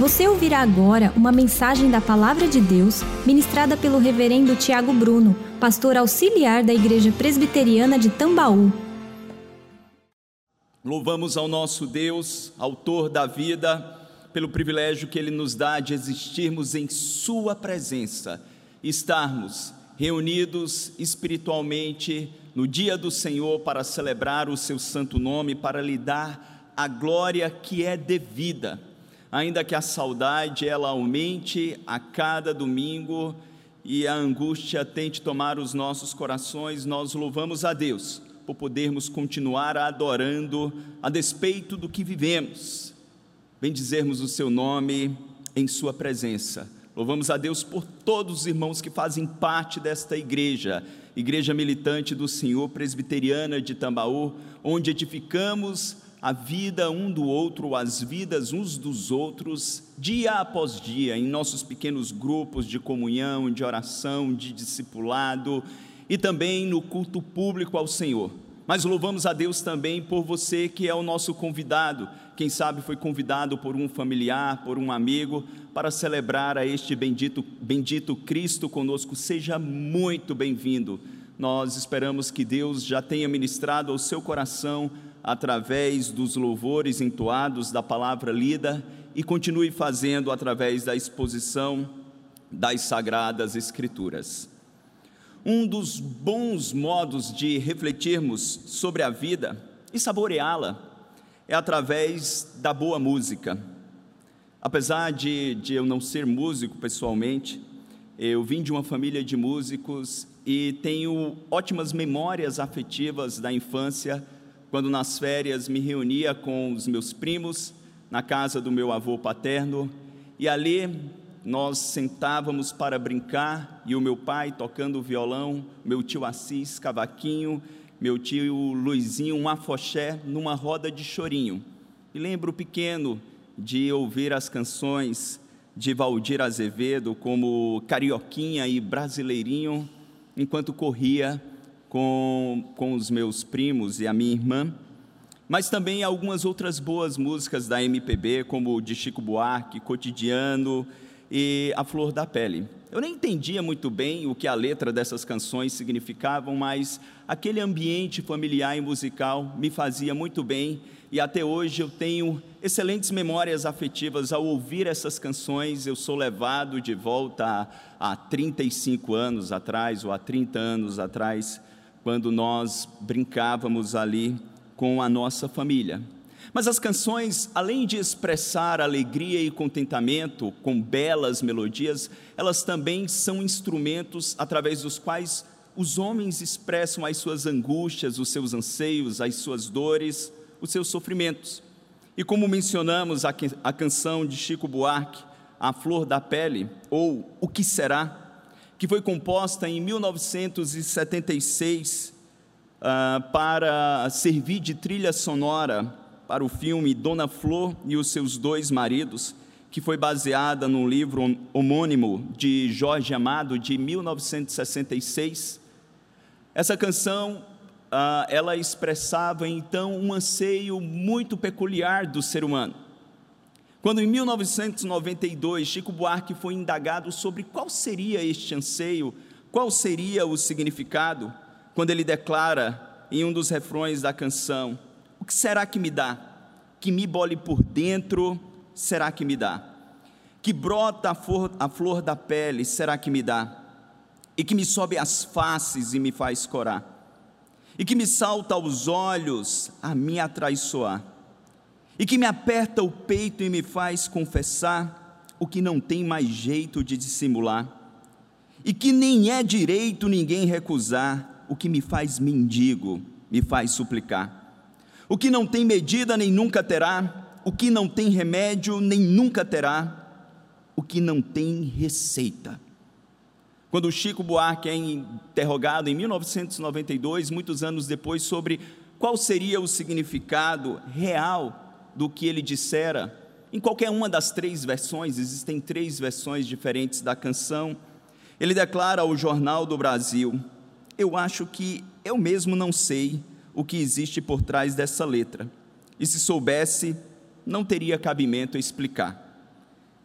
Você ouvirá agora uma mensagem da Palavra de Deus ministrada pelo Reverendo Tiago Bruno, pastor auxiliar da Igreja Presbiteriana de Tambaú. Louvamos ao nosso Deus, Autor da vida, pelo privilégio que Ele nos dá de existirmos em Sua presença, estarmos reunidos espiritualmente no dia do Senhor para celebrar o Seu santo nome, para lhe dar a glória que é devida ainda que a saudade ela aumente a cada domingo e a angústia tente tomar os nossos corações, nós louvamos a Deus por podermos continuar adorando a despeito do que vivemos. Bendizermos o seu nome em sua presença. Louvamos a Deus por todos os irmãos que fazem parte desta igreja, igreja militante do Senhor presbiteriana de Tambaú, onde edificamos a vida um do outro, as vidas uns dos outros, dia após dia, em nossos pequenos grupos de comunhão, de oração, de discipulado e também no culto público ao Senhor. Mas louvamos a Deus também por você que é o nosso convidado, quem sabe foi convidado por um familiar, por um amigo, para celebrar a este bendito, bendito Cristo conosco. Seja muito bem-vindo. Nós esperamos que Deus já tenha ministrado ao seu coração através dos louvores entoados, da palavra lida e continue fazendo através da exposição das sagradas Escrituras. Um dos bons modos de refletirmos sobre a vida e saboreá-la é através da boa música. Apesar de, de eu não ser músico pessoalmente, eu vim de uma família de músicos e tenho ótimas memórias afetivas da infância quando nas férias me reunia com os meus primos na casa do meu avô paterno e ali nós sentávamos para brincar e o meu pai tocando violão, meu tio Assis cavaquinho, meu tio Luizinho um afoxé numa roda de chorinho. E lembro pequeno de ouvir as canções de Valdir Azevedo como Carioquinha e Brasileirinho enquanto corria com, com os meus primos e a minha irmã, mas também algumas outras boas músicas da MPB, como de Chico Buarque, Cotidiano e A Flor da Pele. Eu nem entendia muito bem o que a letra dessas canções significavam, mas aquele ambiente familiar e musical me fazia muito bem e até hoje eu tenho excelentes memórias afetivas ao ouvir essas canções. Eu sou levado de volta a, a 35 anos atrás ou a 30 anos atrás quando nós brincávamos ali com a nossa família. Mas as canções, além de expressar alegria e contentamento com belas melodias, elas também são instrumentos através dos quais os homens expressam as suas angústias, os seus anseios, as suas dores, os seus sofrimentos. E como mencionamos a, canção de Chico Buarque, A Flor da Pele, ou O Que Será, que foi composta em 1976 uh, ah, para servir de trilha sonora para o filme Dona Flor e os seus dois maridos, que foi baseada no livro homônimo de Jorge Amado de 1966. Essa canção uh, ela expressava então um anseio muito peculiar do ser humano quando em 1992 Chico Buarque foi indagado sobre qual seria este anseio, qual seria o significado, quando ele declara em um dos refrões da canção: O que será que me dá? Que me bole por dentro, será que me dá? Que brota a flor, a flor da pele, será que me dá? E que me sobe as faces e me faz corar? E que me salta aos olhos a me atraiçoar? E que me aperta o peito e me faz confessar o que não tem mais jeito de dissimular, e que nem é direito ninguém recusar o que me faz mendigo, me faz suplicar, o que não tem medida nem nunca terá, o que não tem remédio nem nunca terá, o que não tem receita. Quando Chico Buarque é interrogado em 1992, muitos anos depois, sobre qual seria o significado real do que ele dissera. Em qualquer uma das três versões, existem três versões diferentes da canção. Ele declara ao Jornal do Brasil: Eu acho que eu mesmo não sei o que existe por trás dessa letra. E se soubesse, não teria cabimento explicar.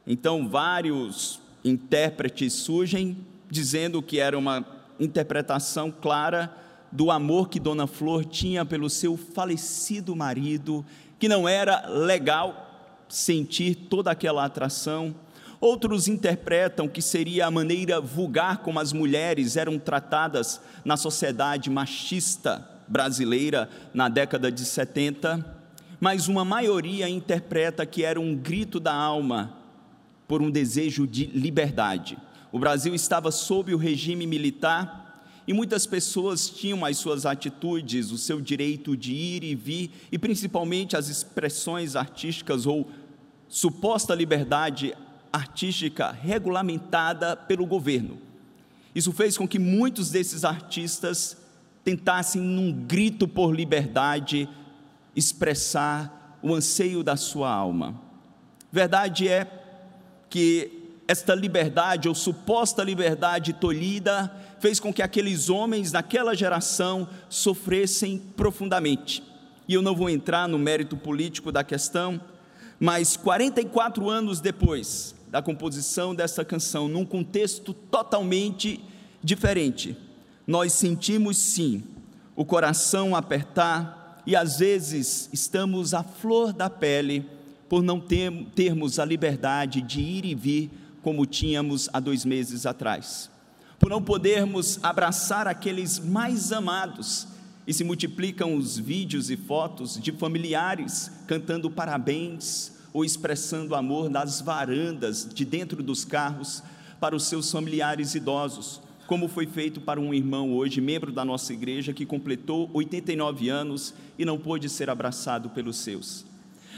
Então, vários intérpretes surgem dizendo que era uma interpretação clara do amor que Dona Flor tinha pelo seu falecido marido, que não era legal sentir toda aquela atração. Outros interpretam que seria a maneira vulgar como as mulheres eram tratadas na sociedade machista brasileira na década de 70, mas uma maioria interpreta que era um grito da alma por um desejo de liberdade. O Brasil estava sob o regime militar e muitas pessoas tinham as suas atitudes, o seu direito de ir e vir, e principalmente as expressões artísticas ou suposta liberdade artística regulamentada pelo governo. Isso fez com que muitos desses artistas tentassem, num grito por liberdade, expressar o anseio da sua alma. Verdade é que esta liberdade, ou suposta liberdade tolhida, fez com que aqueles homens naquela geração sofressem profundamente. E eu não vou entrar no mérito político da questão, mas 44 anos depois da composição dessa canção, num contexto totalmente diferente, nós sentimos sim o coração apertar e às vezes estamos à flor da pele por não ter, termos a liberdade de ir e vir como tínhamos há dois meses atrás, por não podermos abraçar aqueles mais amados e se multiplicam os vídeos e fotos de familiares cantando parabéns ou expressando amor nas varandas de dentro dos carros para os seus familiares idosos como foi feito para um irmão hoje, membro da nossa igreja, que completou 89 anos e não pôde ser abraçado pelos seus.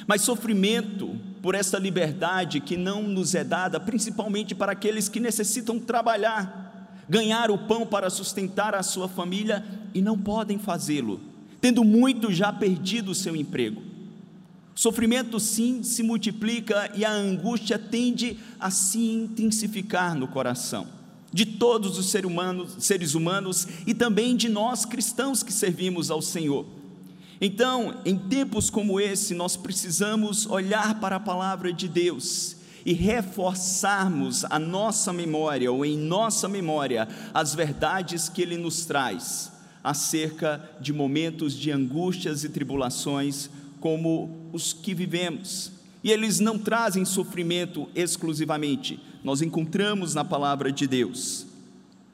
Mas sofrimento por esta liberdade que não nos é dada, principalmente para aqueles que necessitam trabalhar, ganhar o pão para sustentar a sua família e não podem fazê-lo, tendo muito já perdido o seu emprego. Sofrimento sim se multiplica e a angústia tende a se intensificar no coração de todos os seres humanos, seres humanos e também de nós cristãos que servimos ao Senhor. Então, em tempos como esse, nós precisamos olhar para a palavra de Deus e reforçarmos a nossa memória, ou em nossa memória, as verdades que Ele nos traz acerca de momentos de angústias e tribulações como os que vivemos. E eles não trazem sofrimento exclusivamente, nós encontramos na palavra de Deus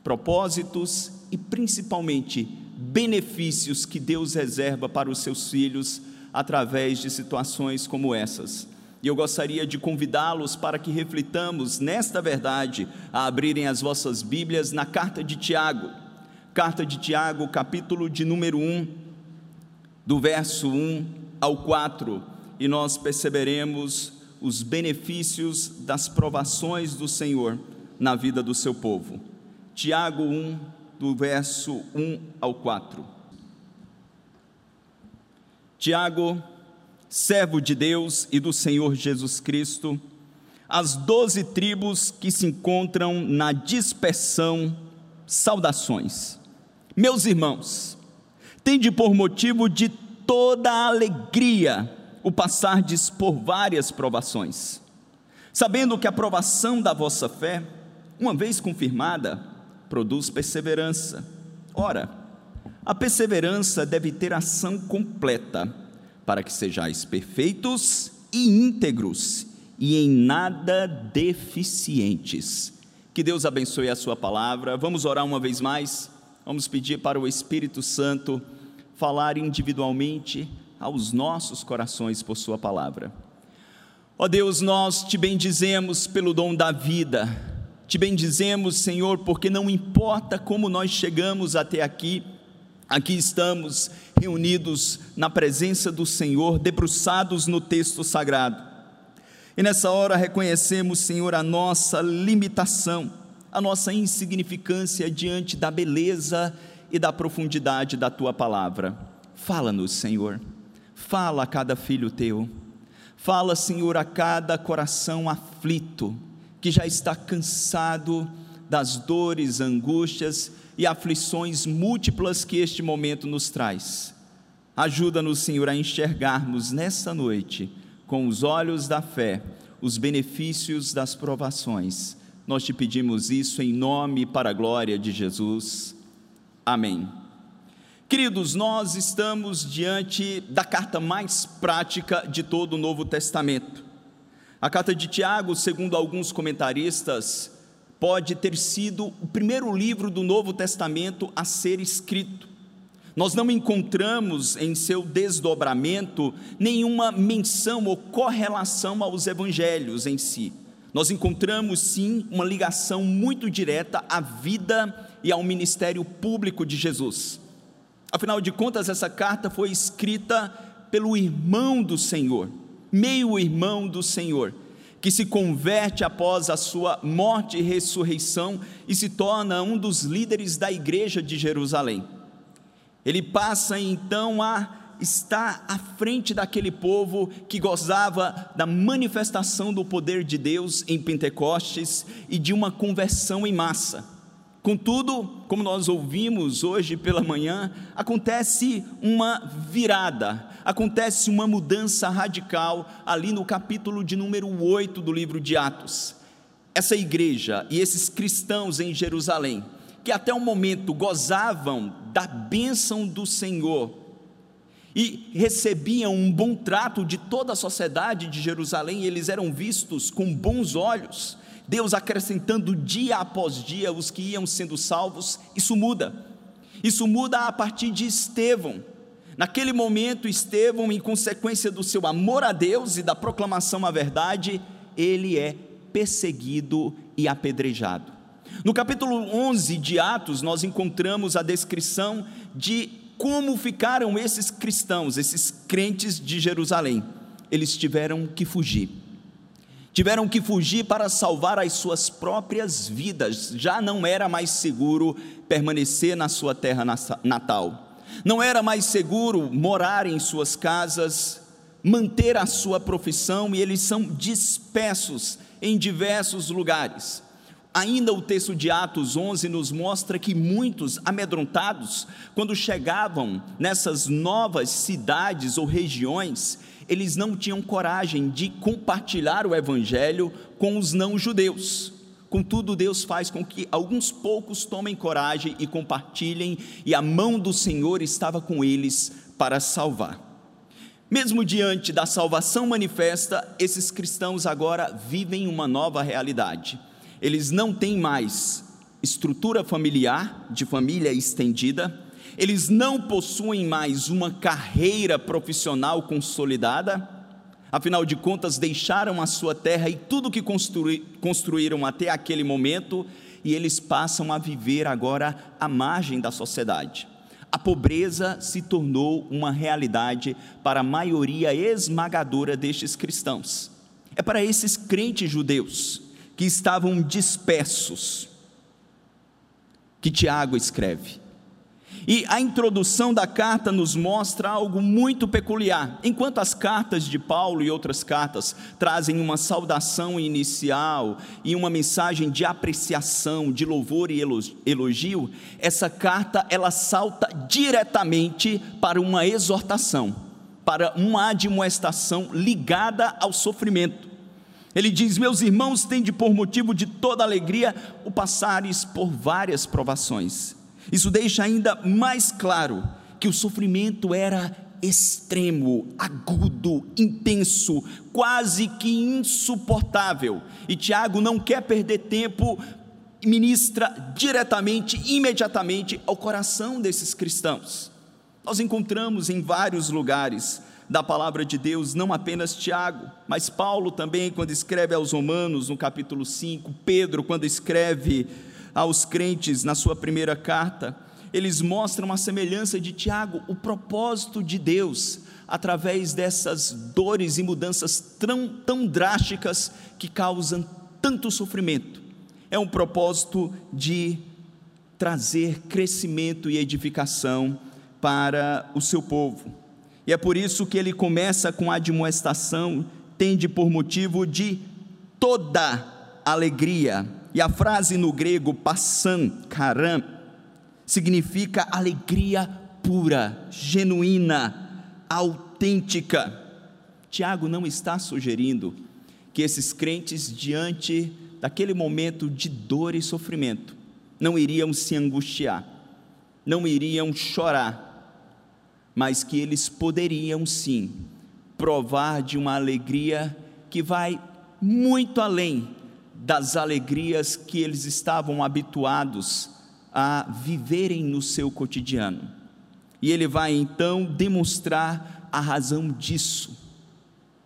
propósitos e principalmente benefícios que Deus reserva para os seus filhos através de situações como essas. E eu gostaria de convidá-los para que reflitamos nesta verdade, a abrirem as vossas Bíblias na carta de Tiago. Carta de Tiago, capítulo de número 1, do verso 1 ao 4, e nós perceberemos os benefícios das provações do Senhor na vida do seu povo. Tiago 1, do verso 1 ao 4. Tiago, servo de Deus e do Senhor Jesus Cristo, as doze tribos que se encontram na dispersão, saudações. Meus irmãos, tende por motivo de toda alegria o passardes por várias provações, sabendo que a provação da vossa fé, uma vez confirmada, produz perseverança. Ora, a perseverança deve ter ação completa, para que sejais perfeitos e íntegros e em nada deficientes. Que Deus abençoe a Sua palavra. Vamos orar uma vez mais. Vamos pedir para o Espírito Santo falar individualmente aos nossos corações por Sua palavra. Ó Deus, nós te bendizemos pelo dom da vida, te bendizemos, Senhor, porque não importa como nós chegamos até aqui, aqui estamos reunidos na presença do Senhor, debruçados no texto sagrado. E nessa hora reconhecemos, Senhor, a nossa limitação, a nossa insignificância diante da beleza e da profundidade da tua palavra. Fala-nos, Senhor. Fala a cada filho teu. Fala, Senhor, a cada coração aflito, que já está cansado das dores, angústias e aflições múltiplas que este momento nos traz. Ajuda-nos, Senhor, a enxergarmos nessa noite, com os olhos da fé, os benefícios das provações. Nós te pedimos isso em nome e para a glória de Jesus. Amém. Queridos, nós estamos diante da carta mais prática de todo o Novo Testamento. A carta de Tiago, segundo alguns comentaristas, pode ter sido o primeiro livro do Novo Testamento a ser escrito. Nós não encontramos em seu desdobramento nenhuma menção ou correlação aos evangelhos em si. Nós encontramos sim uma ligação muito direta à vida e ao ministério público de Jesus. Afinal de contas, essa carta foi escrita pelo irmão do Senhor, meio irmão do Senhor, que se converte após a sua morte e ressurreição e se torna um dos líderes da igreja de Jerusalém. Ele passa então a estar à frente daquele povo que gozava da manifestação do poder de Deus em Pentecostes e de uma conversão em massa. Contudo, como nós ouvimos hoje pela manhã, acontece uma virada, acontece uma mudança radical ali no capítulo de número 8 do livro de Atos. Essa igreja e esses cristãos em Jerusalém, que até o momento gozavam da bênção do Senhor e recebiam um bom trato de toda a sociedade de Jerusalém, eles eram vistos com bons olhos, Deus acrescentando dia após dia os que iam sendo salvos, isso muda. Isso muda a partir de Estevão. Naquele momento, Estevão, em consequência do seu amor a Deus e da proclamação à verdade, ele é perseguido e apedrejado. No capítulo 11 de Atos, nós encontramos a descrição de como ficaram esses cristãos, esses crentes de Jerusalém. Eles tiveram que fugir. Tiveram que fugir para salvar as suas próprias vidas. Já não era mais seguro permanecer na sua terra natal. Não era mais seguro morar em suas casas, manter a sua profissão, e eles são dispersos em diversos lugares. Ainda o texto de Atos 11 nos mostra que muitos amedrontados, quando chegavam nessas novas cidades ou regiões, eles não tinham coragem de compartilhar o evangelho com os não-judeus. Contudo, Deus faz com que alguns poucos tomem coragem e compartilhem, e a mão do Senhor estava com eles para salvar. Mesmo diante da salvação manifesta, esses cristãos agora vivem uma nova realidade eles não têm mais estrutura familiar, de família estendida, eles não possuem mais uma carreira profissional consolidada, afinal de contas, deixaram a sua terra e tudo que construí, construíram até aquele momento, e eles passam a viver agora à margem da sociedade. A pobreza se tornou uma realidade para a maioria esmagadora destes cristãos. É para esses crentes judeus que estavam dispersos, que Tiago escreve. E a introdução da carta nos mostra algo muito peculiar. Enquanto as cartas de Paulo e outras cartas trazem uma saudação inicial e uma mensagem de apreciação, de louvor e elogio, essa carta ela salta diretamente para uma exortação, para uma admoestação ligada ao sofrimento. Ele diz: Meus irmãos, tende por motivo de toda alegria o passares por várias provações. Isso deixa ainda mais claro que o sofrimento era extremo, agudo, intenso, quase que insuportável. E Tiago não quer perder tempo, ministra diretamente, imediatamente ao coração desses cristãos. Nós encontramos em vários lugares da palavra de Deus, não apenas Tiago, mas Paulo também, quando escreve aos Romanos, no capítulo 5, Pedro, quando escreve aos crentes na sua primeira carta, eles mostram a semelhança de Tiago, o propósito de Deus, através dessas dores e mudanças tão, tão drásticas que causam tanto sofrimento. É um propósito de trazer crescimento e edificação para o seu povo. E é por isso que ele começa com a admoestação, tende por motivo de toda alegria. E a frase no grego passan, karam, significa alegria pura, genuína, autêntica. Tiago não está sugerindo que esses crentes, diante daquele momento de dor e sofrimento, não iriam se angustiar, não iriam chorar, mas que eles poderiam sim provar de uma alegria que vai muito além das alegrias que eles estavam habituados a viverem no seu cotidiano. E ele vai então demonstrar a razão disso,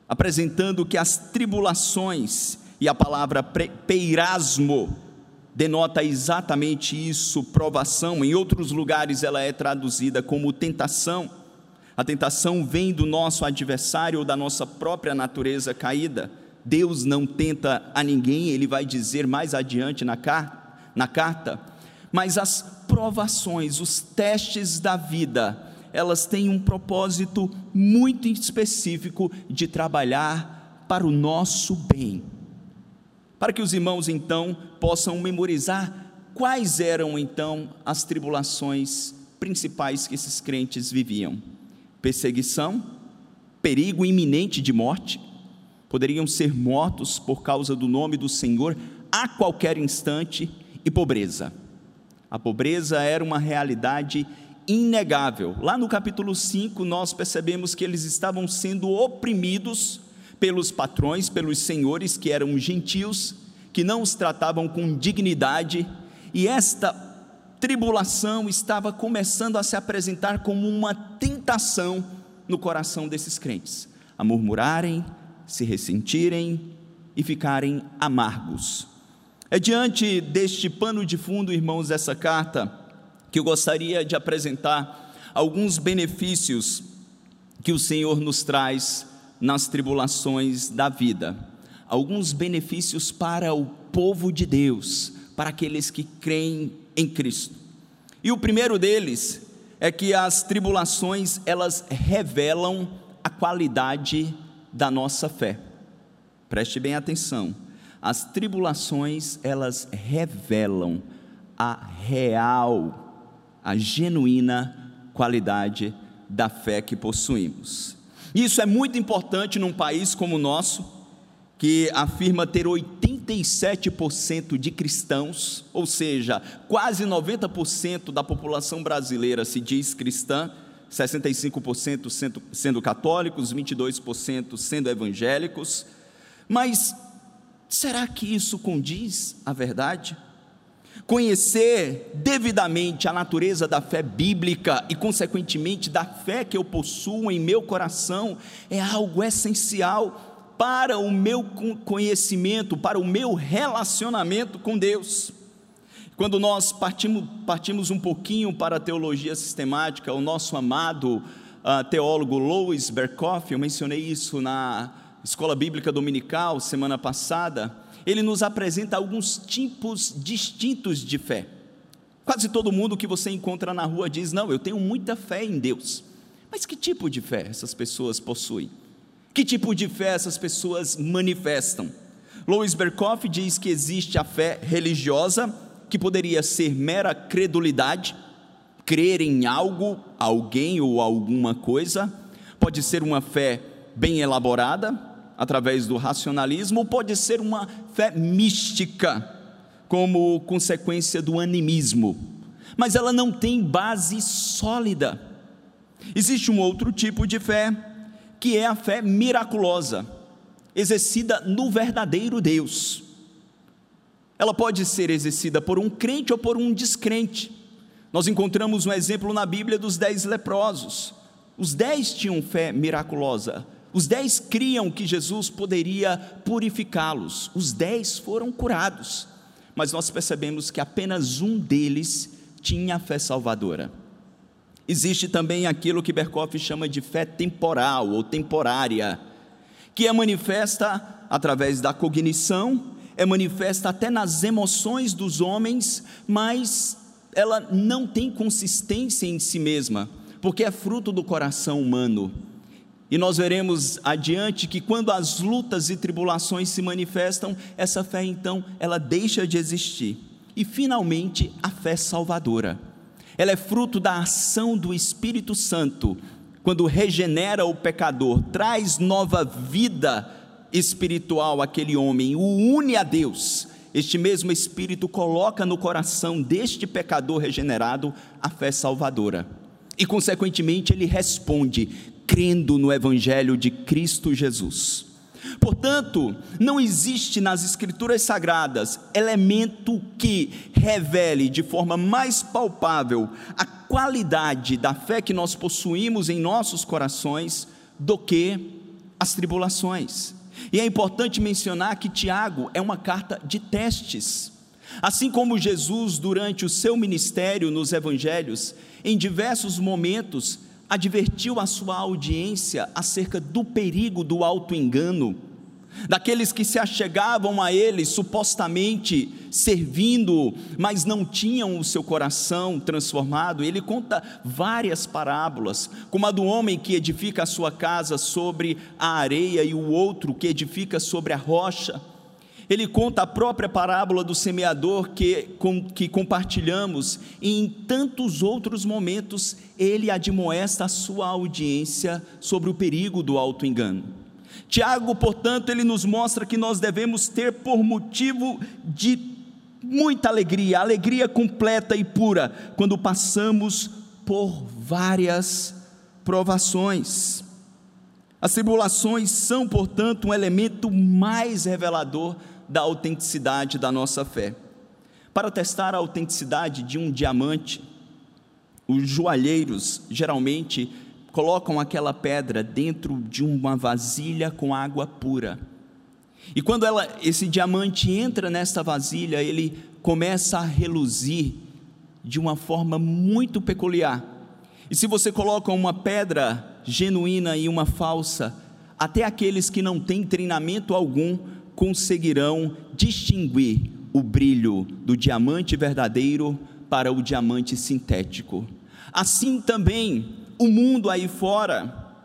apresentando que as tribulações, e a palavra peirasmo denota exatamente isso, provação, em outros lugares ela é traduzida como tentação. A tentação vem do nosso adversário ou da nossa própria natureza caída. Deus não tenta a ninguém, ele vai dizer mais adiante na, car na carta. Mas as provações, os testes da vida, elas têm um propósito muito específico de trabalhar para o nosso bem. Para que os irmãos então possam memorizar quais eram então as tribulações principais que esses crentes viviam perseguição, perigo iminente de morte, poderiam ser mortos por causa do nome do Senhor a qualquer instante, e pobreza. A pobreza era uma realidade inegável. Lá no capítulo 5, nós percebemos que eles estavam sendo oprimidos pelos patrões, pelos senhores que eram gentios, que não os tratavam com dignidade, e esta tribulação estava começando a se apresentar como uma tentação no coração desses crentes, a murmurarem, se ressentirem e ficarem amargos. É diante deste pano de fundo, irmãos, dessa carta, que eu gostaria de apresentar alguns benefícios que o Senhor nos traz nas tribulações da vida. Alguns benefícios para o povo de Deus, para aqueles que creem em Cristo. E o primeiro deles é que as tribulações, elas revelam a qualidade da nossa fé. Preste bem atenção. As tribulações, elas revelam a real, a genuína qualidade da fé que possuímos. Isso é muito importante num país como o nosso, que afirma ter 87% de cristãos, ou seja, quase 90% da população brasileira se diz cristã, 65% sendo, católicos, 22% sendo evangélicos. Mas será que isso condiz a verdade? Conhecer devidamente a natureza da fé bíblica e, consequentemente, da fé que eu possuo em meu coração é algo essencial para o meu conhecimento, para o meu relacionamento com Deus. Quando nós partimos, partimos um pouquinho para a teologia sistemática, o nosso amado uh, teólogo Louis Berkhoff, eu mencionei isso na escola bíblica dominical semana passada, ele nos apresenta alguns tipos distintos de fé. Quase todo mundo que você encontra na rua diz: Não, eu tenho muita fé em Deus. Mas que tipo de fé essas pessoas possuem? Que tipo de fé essas pessoas manifestam? Louis Berkhoff diz que existe a fé religiosa, que poderia ser mera credulidade, crer em algo, alguém ou alguma coisa, pode ser uma fé bem elaborada, através do racionalismo, ou pode ser uma fé mística, como consequência do animismo, mas ela não tem base sólida. Existe um outro tipo de fé que é a fé miraculosa, exercida no verdadeiro Deus. Ela pode ser exercida por um crente ou por um descrente. Nós encontramos um exemplo na Bíblia dos dez leprosos. Os dez tinham fé miraculosa. Os dez criam que Jesus poderia purificá-los. Os dez foram curados. Mas nós percebemos que apenas um deles tinha fé salvadora. Existe também aquilo que Berkoff chama de fé temporal ou temporária, que é manifesta através da cognição, é manifesta até nas emoções dos homens, mas ela não tem consistência em si mesma, porque é fruto do coração humano. E nós veremos adiante que quando as lutas e tribulações se manifestam, essa fé então, ela deixa de existir. E finalmente, a fé salvadora ela é fruto da ação do Espírito Santo, quando regenera o pecador, traz nova vida espiritual aquele homem o une a Deus, este mesmo Espírito coloca no coração deste pecador regenerado a fé salvadora. E, consequentemente, ele responde, crendo no Evangelho de Cristo Jesus. Portanto, não existe nas Escrituras Sagradas elemento que revele de forma mais palpável a qualidade da fé que nós possuímos em nossos corações do que as tribulações. E é importante mencionar que Tiago é uma carta de testes. Assim como Jesus, durante o seu ministério nos evangelhos, em diversos momentos advertiu a sua audiência acerca do perigo do auto-engano, daqueles que se achegavam a ele supostamente servindo, mas não tinham o seu coração transformado. Ele conta várias parábolas, como a do homem que edifica a sua casa sobre a areia e o outro que edifica sobre a rocha. Ele conta a própria parábola do semeador que, com, que compartilhamos, e em tantos outros momentos ele admoesta a sua audiência sobre o perigo do auto-engano. Tiago, portanto, ele nos mostra que nós devemos ter por motivo de muita alegria, alegria completa e pura, quando passamos por várias provações. As tribulações são, portanto, um elemento mais revelador da autenticidade da nossa fé. Para testar a autenticidade de um diamante, os joalheiros geralmente colocam aquela pedra dentro de uma vasilha com água pura. E quando ela, esse diamante entra nesta vasilha, ele começa a reluzir de uma forma muito peculiar. E se você coloca uma pedra genuína e uma falsa, até aqueles que não têm treinamento algum conseguirão distinguir o brilho do diamante verdadeiro para o diamante sintético. Assim também o mundo aí fora,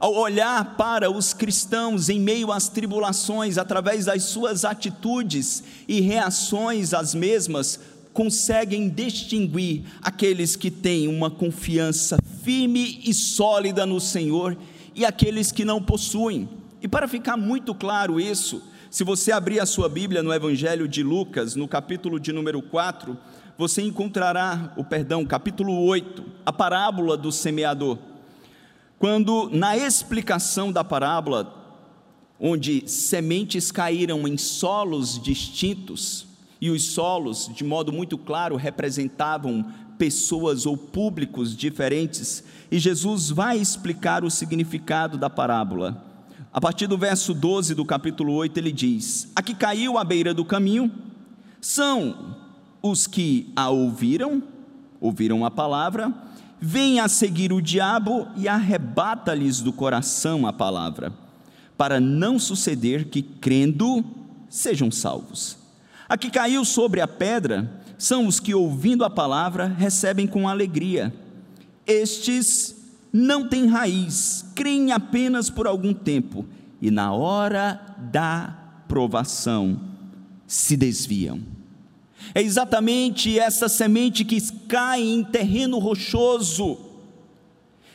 ao olhar para os cristãos em meio às tribulações, através das suas atitudes e reações às mesmas, conseguem distinguir aqueles que têm uma confiança firme e sólida no Senhor e aqueles que não possuem. E para ficar muito claro isso, se você abrir a sua Bíblia no Evangelho de Lucas, no capítulo de número 4, você encontrará o perdão, capítulo 8, a parábola do semeador. Quando na explicação da parábola, onde sementes caíram em solos distintos, e os solos, de modo muito claro, representavam pessoas ou públicos diferentes, e Jesus vai explicar o significado da parábola. A partir do verso 12 do capítulo 8, ele diz: A que caiu à beira do caminho são os que a ouviram, ouviram a palavra, vêm a seguir o diabo e arrebata-lhes do coração a palavra, para não suceder que, crendo, sejam salvos. A que caiu sobre a pedra são os que, ouvindo a palavra, recebem com alegria. Estes não têm raiz, creem apenas por algum tempo e na hora da provação se desviam. É exatamente essa semente que cai em terreno rochoso,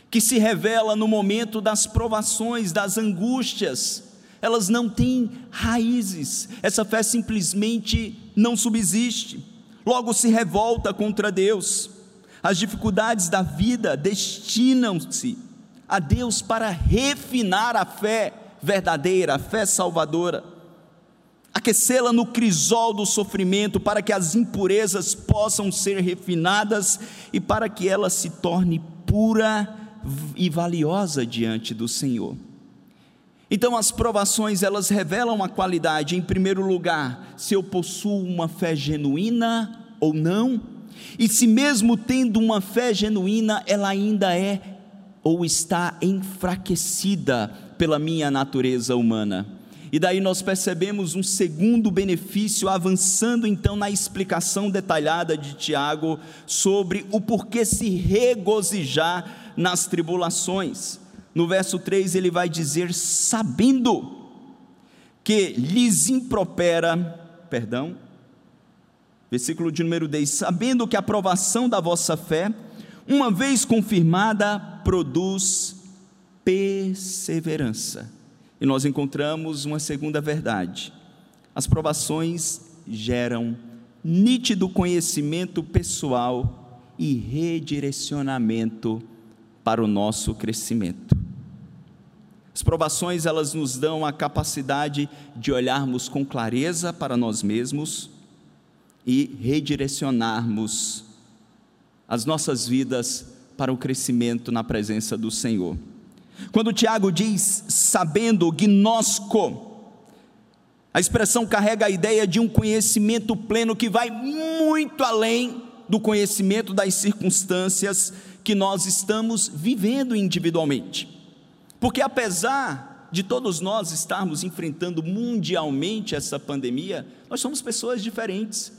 que se revela no momento das provações, das angústias. Elas não têm raízes, essa fé simplesmente não subsiste, logo se revolta contra Deus. As dificuldades da vida destinam-se a Deus para refinar a fé verdadeira, a fé salvadora, aquecê-la no crisol do sofrimento para que as impurezas possam ser refinadas e para que ela se torne pura e valiosa diante do Senhor. Então as provações elas revelam a qualidade em primeiro lugar, se eu possuo uma fé genuína ou não e se mesmo tendo uma fé genuína, ela ainda é ou está enfraquecida pela minha natureza humana. E daí nós percebemos um segundo benefício, avançando então na explicação detalhada de Tiago sobre o porquê se regozijar nas tribulações. No verso 3 ele vai dizer: sabendo que lhes impropera, perdão, Versículo de número 10: Sabendo que a aprovação da vossa fé, uma vez confirmada, produz perseverança. E nós encontramos uma segunda verdade. As provações geram nítido conhecimento pessoal e redirecionamento para o nosso crescimento. As provações elas nos dão a capacidade de olharmos com clareza para nós mesmos e redirecionarmos as nossas vidas para o crescimento na presença do Senhor. Quando Tiago diz sabendo, gnosco, a expressão carrega a ideia de um conhecimento pleno que vai muito além do conhecimento das circunstâncias que nós estamos vivendo individualmente. Porque apesar de todos nós estarmos enfrentando mundialmente essa pandemia, nós somos pessoas diferentes.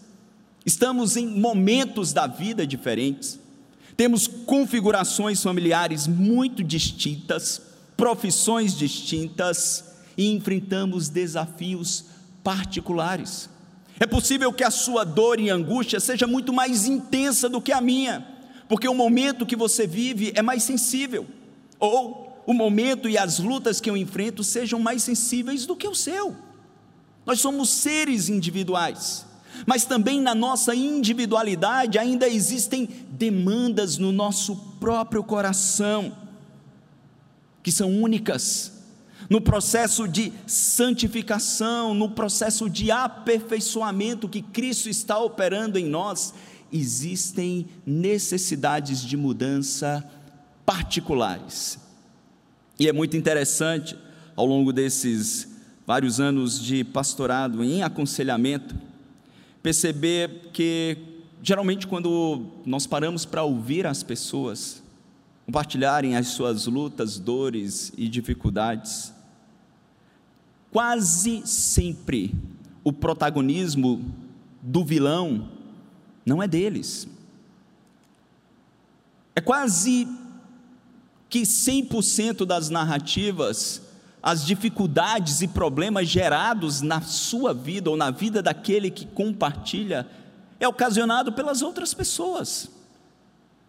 Estamos em momentos da vida diferentes. Temos configurações familiares muito distintas, profissões distintas e enfrentamos desafios particulares. É possível que a sua dor e angústia seja muito mais intensa do que a minha, porque o momento que você vive é mais sensível, ou o momento e as lutas que eu enfrento sejam mais sensíveis do que o seu. Nós somos seres individuais, mas também na nossa individualidade ainda existem demandas no nosso próprio coração, que são únicas no processo de santificação, no processo de aperfeiçoamento que Cristo está operando em nós, existem necessidades de mudança particulares. E é muito interessante, ao longo desses vários anos de pastorado em aconselhamento, perceber que, geralmente, quando nós paramos para ouvir as pessoas compartilharem as suas lutas, dores e dificuldades, quase sempre o protagonismo do vilão não é deles. É quase que 100% das narrativas, as dificuldades e problemas gerados na sua vida ou na vida daquele que compartilha, é ocasionado pelas outras pessoas.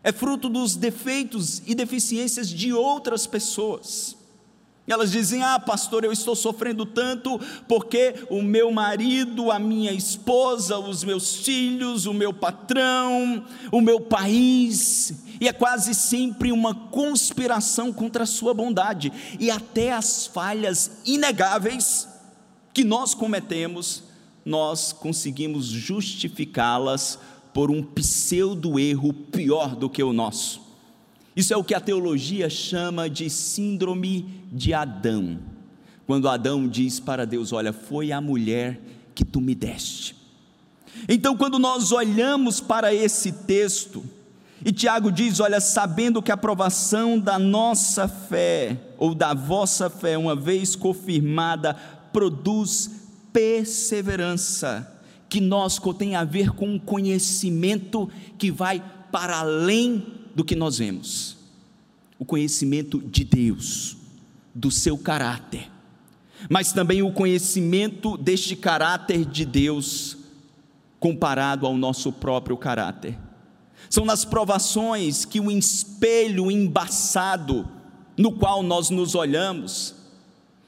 É fruto dos defeitos e deficiências de outras pessoas. Elas dizem: Ah, pastor, eu estou sofrendo tanto porque o meu marido, a minha esposa, os meus filhos, o meu patrão, o meu país. E é quase sempre uma conspiração contra a sua bondade. E até as falhas inegáveis que nós cometemos, nós conseguimos justificá-las por um pseudo erro pior do que o nosso. Isso é o que a teologia chama de síndrome de Adão. Quando Adão diz para Deus: Olha, foi a mulher que tu me deste. Então, quando nós olhamos para esse texto, e Tiago diz: Olha, sabendo que a aprovação da nossa fé, ou da vossa fé, uma vez confirmada, produz perseverança, que nós tem a ver com um conhecimento que vai para além do que nós vemos, o conhecimento de Deus, do seu caráter, mas também o conhecimento deste caráter de Deus comparado ao nosso próprio caráter. São nas provações que o espelho embaçado no qual nós nos olhamos,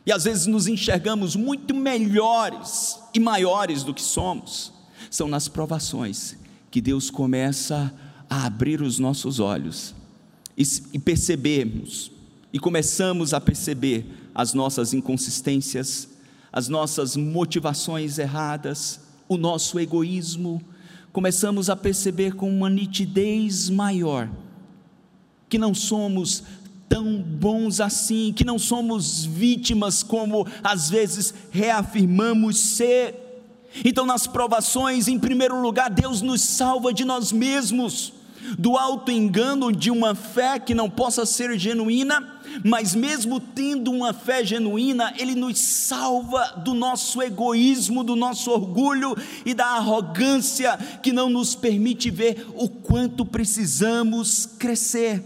e às vezes nos enxergamos muito melhores e maiores do que somos, são nas provações que Deus começa a abrir os nossos olhos e, e percebermos, e começamos a perceber as nossas inconsistências, as nossas motivações erradas, o nosso egoísmo, começamos a perceber com uma nitidez maior que não somos tão bons assim, que não somos vítimas como às vezes reafirmamos ser. Então, nas provações, em primeiro lugar, Deus nos salva de nós mesmos do auto-engano de uma fé que não possa ser genuína, mas mesmo tendo uma fé genuína, Ele nos salva do nosso egoísmo, do nosso orgulho e da arrogância que não nos permite ver o quanto precisamos crescer.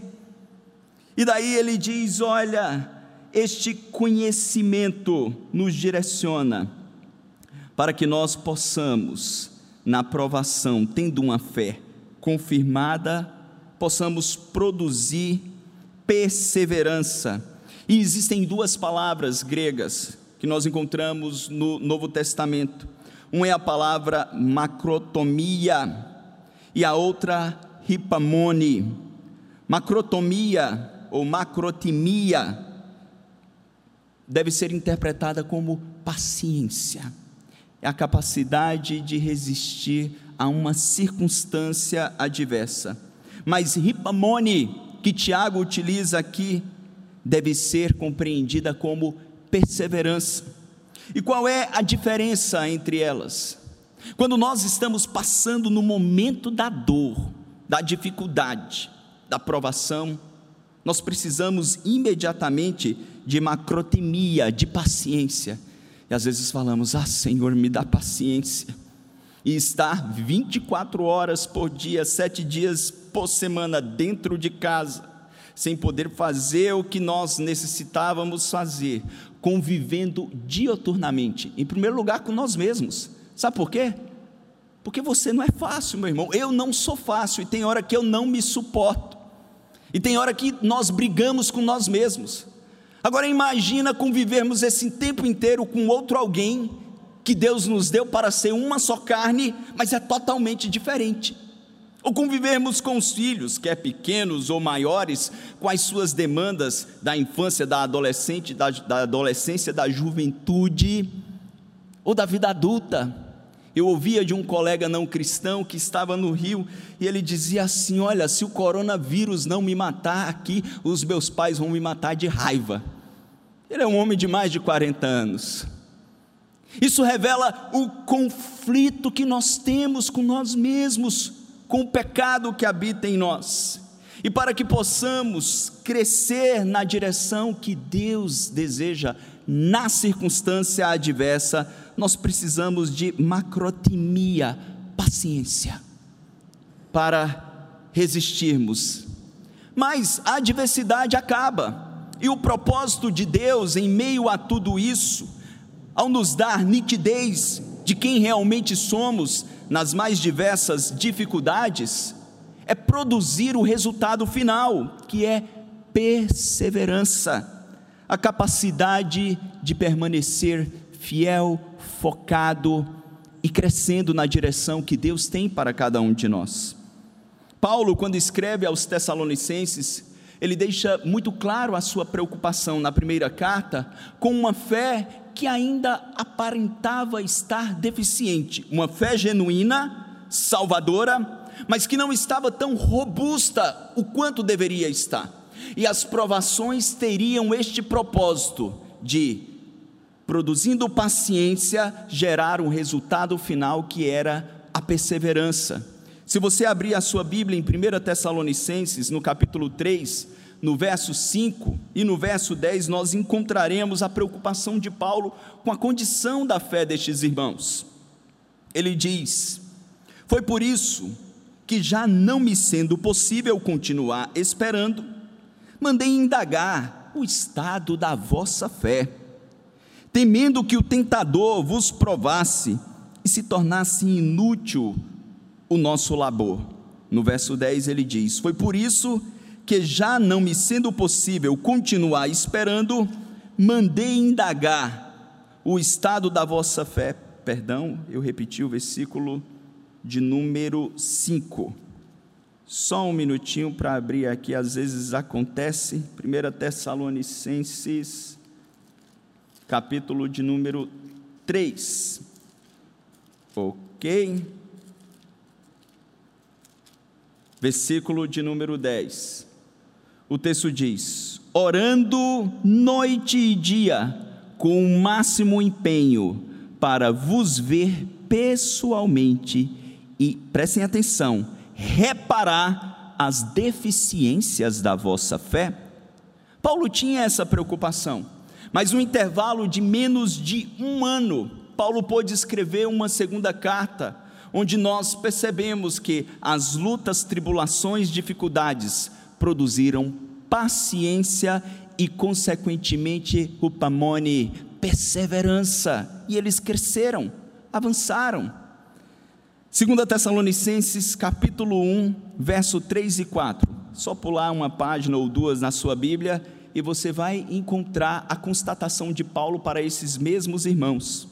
E daí ele diz: olha, este conhecimento nos direciona para que nós possamos, na provação, tendo uma fé, confirmada, possamos produzir perseverança. E existem duas palavras gregas que nós encontramos no Novo Testamento. Uma é a palavra macrotomia e a outra ripamone. Macrotomia ou macrotimia deve ser interpretada como paciência. É a capacidade de resistir a uma circunstância adversa. Mas ripamone, que Tiago utiliza aqui, deve ser compreendida como perseverança. E qual é a diferença entre elas? Quando nós estamos passando no momento da dor, da dificuldade, da provação, nós precisamos imediatamente de macrotimia, de paciência. E às vezes falamos: Ah, Senhor, me dá paciência. E estar 24 horas por dia, sete dias por semana dentro de casa, sem poder fazer o que nós necessitávamos fazer, convivendo dioturnamente, em primeiro lugar com nós mesmos. Sabe por quê? Porque você não é fácil, meu irmão. Eu não sou fácil e tem hora que eu não me suporto. E tem hora que nós brigamos com nós mesmos. Agora imagina convivermos esse tempo inteiro com outro alguém que Deus nos deu para ser uma só carne, mas é totalmente diferente. Ou convivermos com os filhos, quer pequenos ou maiores, com as suas demandas da infância, da adolescente, da, da adolescência, da juventude, ou da vida adulta. Eu ouvia de um colega não cristão que estava no Rio e ele dizia assim: Olha, se o coronavírus não me matar aqui, os meus pais vão me matar de raiva. Ele é um homem de mais de 40 anos. Isso revela o conflito que nós temos com nós mesmos, com o pecado que habita em nós. E para que possamos crescer na direção que Deus deseja na circunstância adversa, nós precisamos de macrotimia, paciência, para resistirmos. Mas a adversidade acaba, e o propósito de Deus em meio a tudo isso, ao nos dar nitidez de quem realmente somos nas mais diversas dificuldades, é produzir o resultado final, que é perseverança, a capacidade de permanecer fiel, focado e crescendo na direção que Deus tem para cada um de nós. Paulo, quando escreve aos Tessalonicenses, ele deixa muito claro a sua preocupação na primeira carta com uma fé que ainda aparentava estar deficiente, uma fé genuína, salvadora, mas que não estava tão robusta o quanto deveria estar. E as provações teriam este propósito de, produzindo paciência, gerar um resultado final que era a perseverança. Se você abrir a sua Bíblia em 1 Tessalonicenses, no capítulo 3, no verso 5 e no verso 10, nós encontraremos a preocupação de Paulo com a condição da fé destes irmãos. Ele diz: Foi por isso que, já não me sendo possível continuar esperando, mandei indagar o estado da vossa fé, temendo que o tentador vos provasse e se tornasse inútil o nosso labor. No verso 10 ele diz: Foi por isso que, já não me sendo possível continuar esperando, mandei indagar o estado da vossa fé. Perdão, eu repeti o versículo de número 5. Só um minutinho para abrir aqui, às vezes acontece. 1 Tessalonicenses, capítulo de número 3. Ok. Versículo de número 10. O texto diz: orando noite e dia, com o máximo empenho, para vos ver pessoalmente e, prestem atenção, reparar as deficiências da vossa fé? Paulo tinha essa preocupação, mas no intervalo de menos de um ano, Paulo pôde escrever uma segunda carta, onde nós percebemos que as lutas, tribulações, dificuldades produziram paciência e, consequentemente, upamone, perseverança, e eles cresceram, avançaram. 2 Tessalonicenses capítulo 1, verso 3 e 4. Só pular uma página ou duas na sua Bíblia e você vai encontrar a constatação de Paulo para esses mesmos irmãos.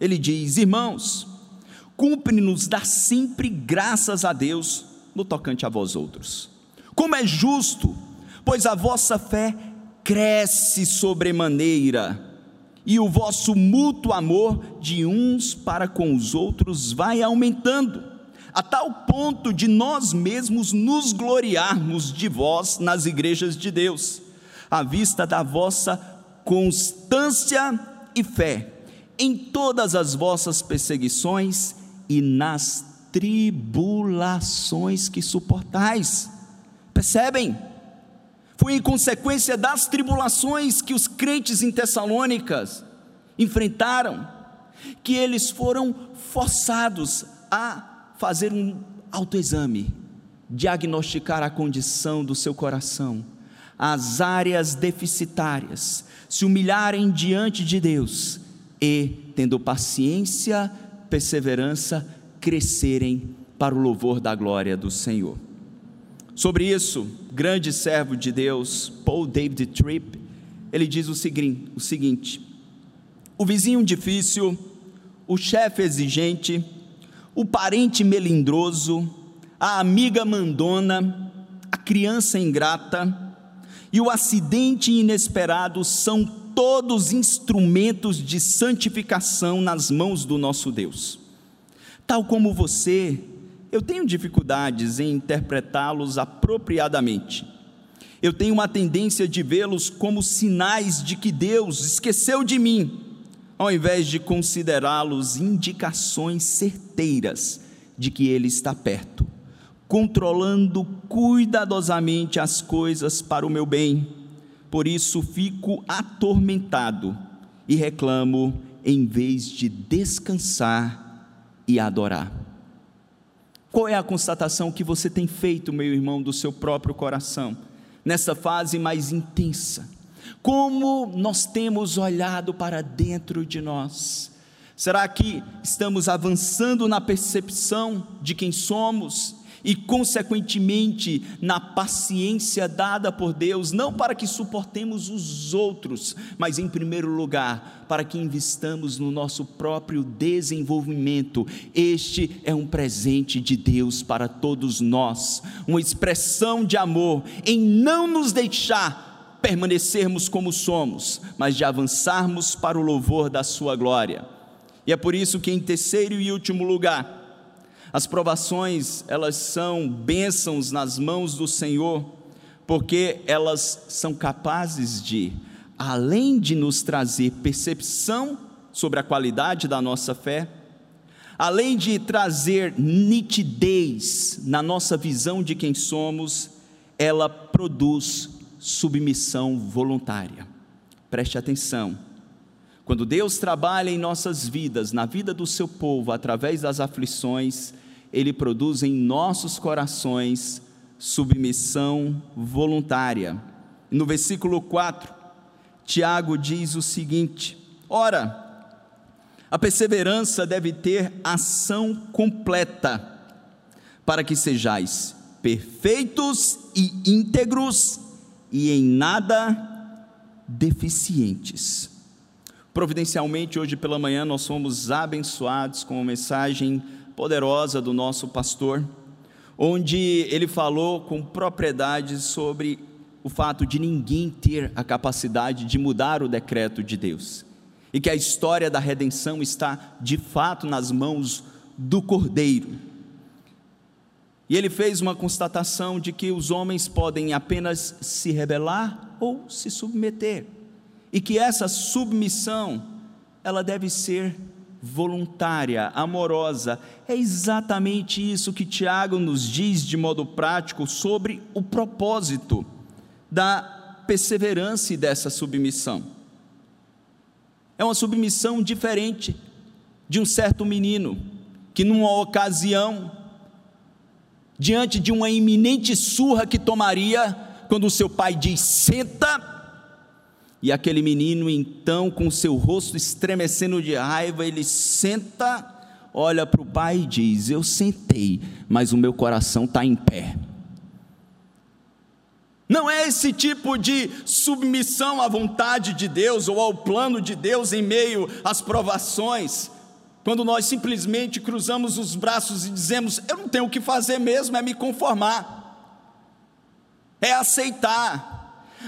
Ele diz: Irmãos, cumpre-nos dar sempre graças a Deus no tocante a vós outros. Como é justo, pois a vossa fé cresce sobremaneira, e o vosso mútuo amor de uns para com os outros vai aumentando, a tal ponto de nós mesmos nos gloriarmos de vós nas igrejas de Deus, à vista da vossa constância e fé em todas as vossas perseguições e nas tribulações que suportais. Percebem? Foi em consequência das tribulações que os crentes em Tessalônicas enfrentaram, que eles foram forçados a fazer um autoexame, diagnosticar a condição do seu coração, as áreas deficitárias, se humilharem diante de Deus e, tendo paciência, perseverança, crescerem para o louvor da glória do Senhor. Sobre isso, grande servo de Deus, Paul David Tripp, ele diz o seguinte, o seguinte: o vizinho difícil, o chefe exigente, o parente melindroso, a amiga mandona, a criança ingrata e o acidente inesperado são todos instrumentos de santificação nas mãos do nosso Deus. Tal como você, eu tenho dificuldades em interpretá-los apropriadamente. Eu tenho uma tendência de vê-los como sinais de que Deus esqueceu de mim, ao invés de considerá-los indicações certeiras de que Ele está perto, controlando cuidadosamente as coisas para o meu bem. Por isso fico atormentado e reclamo em vez de descansar e adorar. Qual é a constatação que você tem feito, meu irmão, do seu próprio coração, nessa fase mais intensa? Como nós temos olhado para dentro de nós? Será que estamos avançando na percepção de quem somos e, consequentemente, na paciência dada por Deus, não para que suportemos os outros, mas, em primeiro lugar, para que investamos no nosso próprio desenvolvimento. Este é um presente de Deus para todos nós, uma expressão de amor em não nos deixar permanecermos como somos, mas de avançarmos para o louvor da Sua glória. E é por isso que, em terceiro e último lugar, as provações, elas são bênçãos nas mãos do Senhor, porque elas são capazes de, além de nos trazer percepção sobre a qualidade da nossa fé, além de trazer nitidez na nossa visão de quem somos, ela produz submissão voluntária. Preste atenção. Quando Deus trabalha em nossas vidas, na vida do seu povo, através das aflições, ele produz em nossos corações submissão voluntária. No versículo 4, Tiago diz o seguinte: Ora, a perseverança deve ter ação completa, para que sejais perfeitos e íntegros e em nada deficientes. Providencialmente, hoje pela manhã, nós fomos abençoados com uma mensagem poderosa do nosso pastor, onde ele falou com propriedade sobre o fato de ninguém ter a capacidade de mudar o decreto de Deus e que a história da redenção está de fato nas mãos do Cordeiro. E ele fez uma constatação de que os homens podem apenas se rebelar ou se submeter, e que essa submissão ela deve ser voluntária, amorosa. É exatamente isso que Tiago nos diz de modo prático sobre o propósito da perseverança e dessa submissão. É uma submissão diferente de um certo menino que, numa ocasião, diante de uma iminente surra que tomaria, quando o seu pai diz: senta, e aquele menino, então, com seu rosto estremecendo de raiva, ele senta, olha para o pai e diz: Eu sentei, mas o meu coração está em pé. Não é esse tipo de submissão à vontade de Deus ou ao plano de Deus em meio às provações, quando nós simplesmente cruzamos os braços e dizemos: Eu não tenho o que fazer mesmo, é me conformar, é aceitar,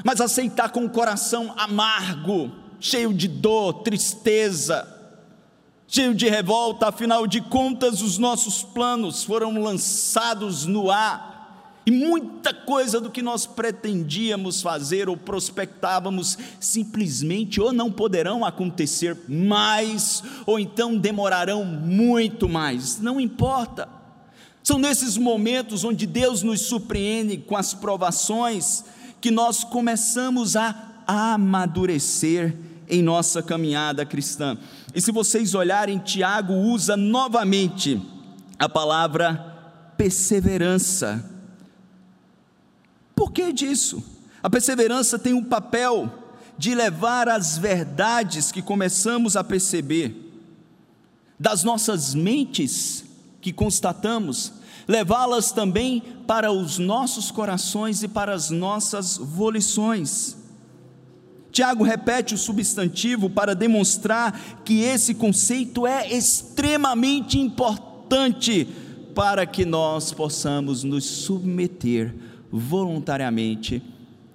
mas aceitar com o coração amargo, cheio de dor, tristeza, cheio de revolta, afinal de contas, os nossos planos foram lançados no ar e muita coisa do que nós pretendíamos fazer ou prospectávamos simplesmente ou não poderão acontecer mais, ou então demorarão muito mais, não importa. São nesses momentos onde Deus nos surpreende com as provações que nós começamos a amadurecer em nossa caminhada cristã. E se vocês olharem, Tiago usa novamente a palavra perseverança por que disso? A perseverança tem um papel de levar as verdades que começamos a perceber, das nossas mentes que constatamos, levá-las também para os nossos corações e para as nossas volições. Tiago repete o substantivo para demonstrar que esse conceito é extremamente importante para que nós possamos nos submeter voluntariamente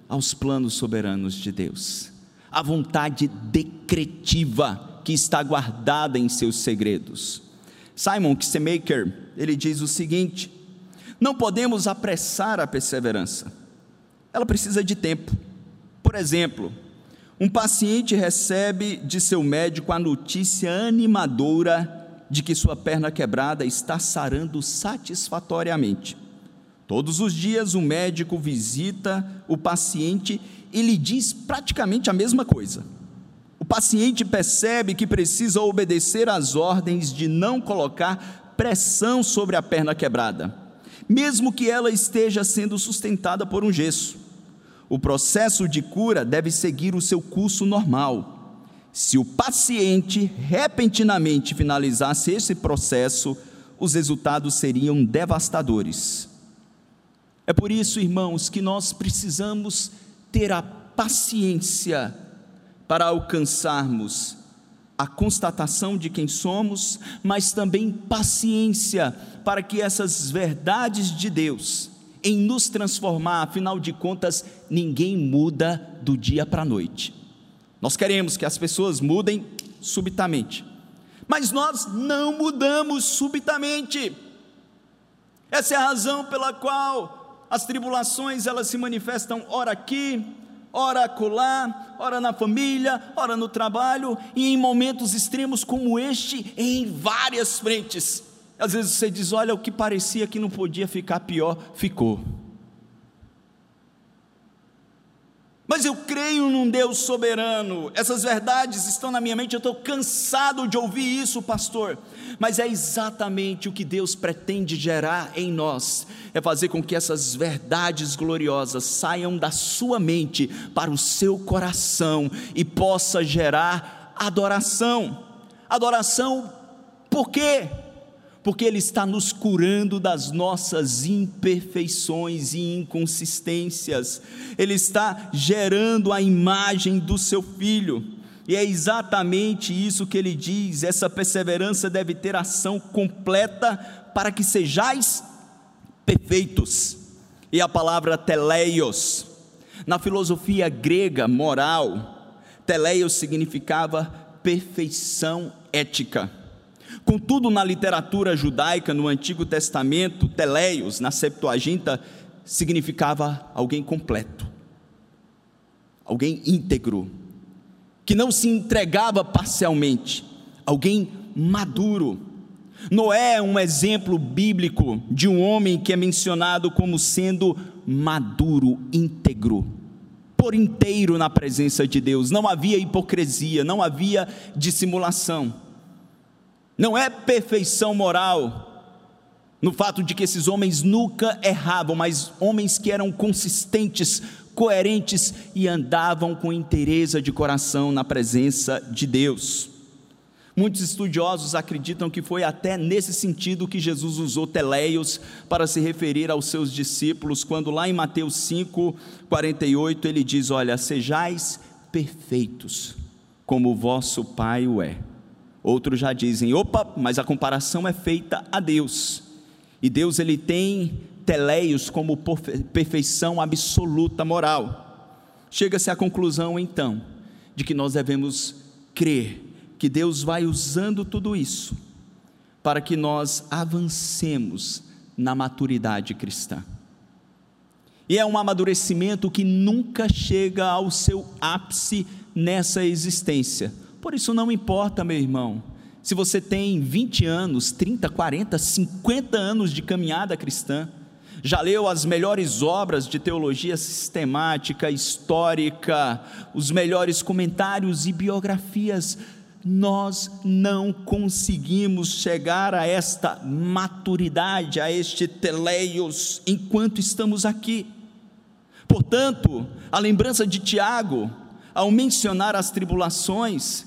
aos planos soberanos de Deus, a vontade decretiva que está guardada em seus segredos. Simon Kissemaker, ele diz o seguinte: não podemos apressar a perseverança, ela precisa de tempo. Por exemplo, um paciente recebe de seu médico a notícia animadora de que sua perna quebrada está sarando satisfatoriamente. Todos os dias o médico visita o paciente e lhe diz praticamente a mesma coisa. Paciente percebe que precisa obedecer às ordens de não colocar pressão sobre a perna quebrada, mesmo que ela esteja sendo sustentada por um gesso. O processo de cura deve seguir o seu curso normal. Se o paciente repentinamente finalizasse esse processo, os resultados seriam devastadores. É por isso, irmãos, que nós precisamos ter a paciência para alcançarmos a constatação de quem somos, mas também paciência para que essas verdades de Deus em nos transformar, afinal de contas, ninguém muda do dia para a noite. Nós queremos que as pessoas mudem subitamente, mas nós não mudamos subitamente. Essa é a razão pela qual as tribulações elas se manifestam ora aqui, ora acolá, ora na família, ora no trabalho e em momentos extremos como este, em várias frentes. Às vezes você diz: olha, o que parecia que não podia ficar pior, ficou. Mas eu creio num Deus soberano, essas verdades estão na minha mente, eu estou cansado de ouvir isso, pastor. Mas é exatamente o que Deus pretende gerar em nós, é fazer com que essas verdades gloriosas saiam da sua mente para o seu coração e possa gerar adoração. Adoração por quê? Porque Ele está nos curando das nossas imperfeições e inconsistências, Ele está gerando a imagem do Seu Filho, e é exatamente isso que ele diz: essa perseverança deve ter ação completa para que sejais perfeitos. E a palavra teleios, na filosofia grega moral, teleios significava perfeição ética. Contudo, na literatura judaica, no Antigo Testamento, teleios, na Septuaginta, significava alguém completo, alguém íntegro, que não se entregava parcialmente, alguém maduro. Noé é um exemplo bíblico de um homem que é mencionado como sendo maduro, íntegro, por inteiro na presença de Deus. Não havia hipocrisia, não havia dissimulação. Não é perfeição moral no fato de que esses homens nunca erravam, mas homens que eram consistentes, coerentes e andavam com inteireza de coração na presença de Deus. Muitos estudiosos acreditam que foi até nesse sentido que Jesus usou teleios para se referir aos seus discípulos, quando lá em Mateus 5, 48 ele diz: Olha, sejais perfeitos, como o vosso Pai o é. Outros já dizem: opa, mas a comparação é feita a Deus. E Deus ele tem teleios como perfeição absoluta moral. Chega-se à conclusão então de que nós devemos crer que Deus vai usando tudo isso para que nós avancemos na maturidade cristã. E é um amadurecimento que nunca chega ao seu ápice nessa existência. Por isso não importa, meu irmão, se você tem 20 anos, 30, 40, 50 anos de caminhada cristã, já leu as melhores obras de teologia sistemática, histórica, os melhores comentários e biografias nós não conseguimos chegar a esta maturidade, a este teleios, enquanto estamos aqui. Portanto, a lembrança de Tiago, ao mencionar as tribulações,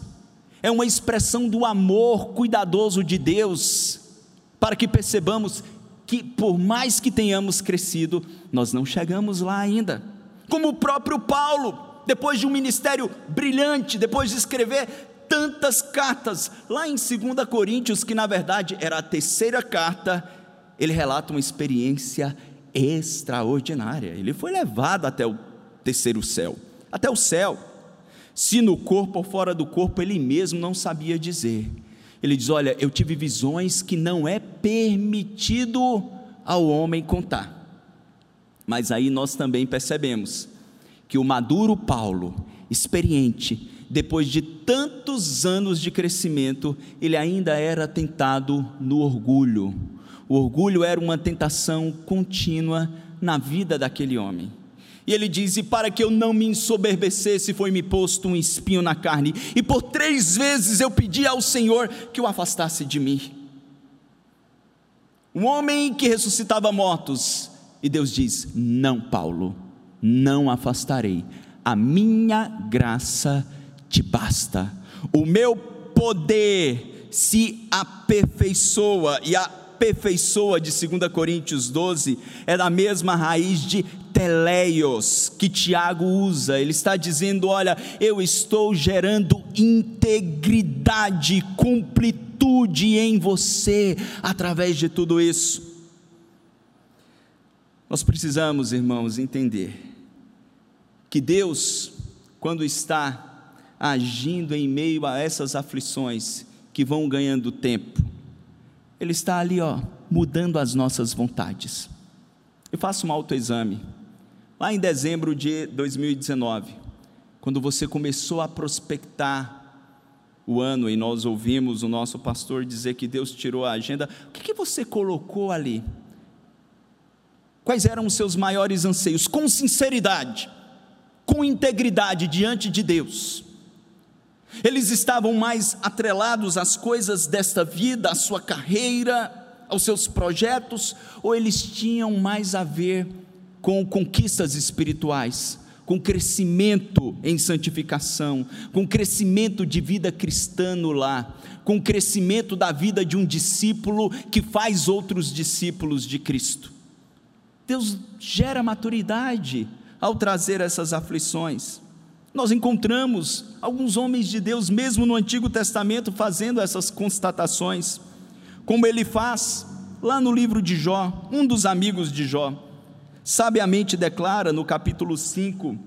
é uma expressão do amor cuidadoso de Deus, para que percebamos que, por mais que tenhamos crescido, nós não chegamos lá ainda. Como o próprio Paulo, depois de um ministério brilhante, depois de escrever tantas cartas. Lá em 2 Coríntios, que na verdade era a terceira carta, ele relata uma experiência extraordinária. Ele foi levado até o terceiro céu, até o céu. Se no corpo ou fora do corpo, ele mesmo não sabia dizer. Ele diz: Olha, eu tive visões que não é permitido ao homem contar. Mas aí nós também percebemos que o maduro Paulo, experiente, depois de tantos anos de crescimento, ele ainda era tentado no orgulho. O orgulho era uma tentação contínua na vida daquele homem. E ele diz: E para que eu não me ensoberbecesse, foi-me posto um espinho na carne, e por três vezes eu pedi ao Senhor que o afastasse de mim. Um homem que ressuscitava mortos, e Deus diz: Não, Paulo, não afastarei, a minha graça te basta. O meu poder se aperfeiçoa, e a aperfeiçoa de 2 Coríntios 12 é da mesma raiz de teleios que Tiago usa. Ele está dizendo: Olha, eu estou gerando integridade, completude em você através de tudo isso. Nós precisamos, irmãos, entender que Deus, quando está agindo em meio a essas aflições que vão ganhando tempo. Ele está ali, ó, mudando as nossas vontades. Eu faço um autoexame. Lá em dezembro de 2019, quando você começou a prospectar o ano e nós ouvimos o nosso pastor dizer que Deus tirou a agenda, o que, que você colocou ali? Quais eram os seus maiores anseios? Com sinceridade, com integridade diante de Deus. Eles estavam mais atrelados às coisas desta vida, à sua carreira, aos seus projetos, ou eles tinham mais a ver com conquistas espirituais, com crescimento em santificação, com crescimento de vida cristã no lar, com crescimento da vida de um discípulo que faz outros discípulos de Cristo. Deus gera maturidade ao trazer essas aflições. Nós encontramos alguns homens de Deus, mesmo no Antigo Testamento, fazendo essas constatações, como ele faz lá no livro de Jó, um dos amigos de Jó, sabiamente declara no capítulo 5,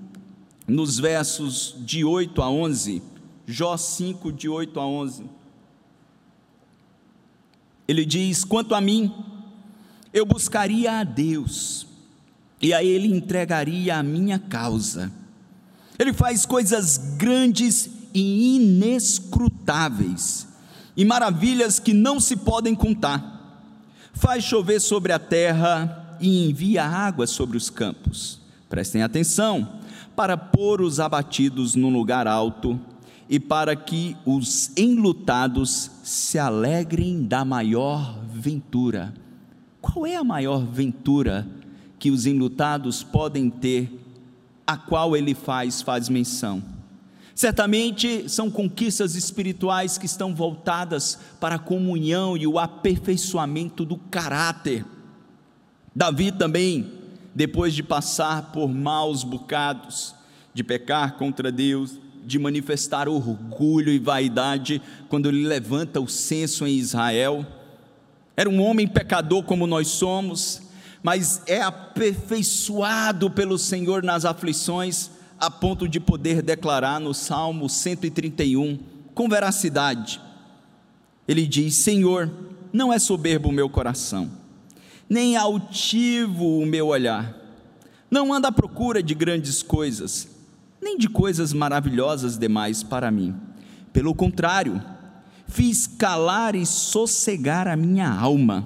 nos versos de 8 a 11, Jó 5, de 8 a 11. Ele diz: Quanto a mim, eu buscaria a Deus, e a Ele entregaria a minha causa ele faz coisas grandes e inescrutáveis, e maravilhas que não se podem contar. Faz chover sobre a terra e envia água sobre os campos. Prestem atenção, para pôr os abatidos num lugar alto e para que os enlutados se alegrem da maior ventura. Qual é a maior ventura que os enlutados podem ter a qual ele faz, faz menção. Certamente são conquistas espirituais que estão voltadas para a comunhão e o aperfeiçoamento do caráter. Davi também, depois de passar por maus bocados, de pecar contra Deus, de manifestar orgulho e vaidade quando ele levanta o censo em Israel. Era um homem pecador como nós somos, mas é aperfeiçoado pelo Senhor nas aflições, a ponto de poder declarar no Salmo 131, com veracidade. Ele diz: Senhor, não é soberbo o meu coração, nem altivo o meu olhar, não anda à procura de grandes coisas nem de coisas maravilhosas demais para mim. Pelo contrário, fiz calar e sossegar a minha alma.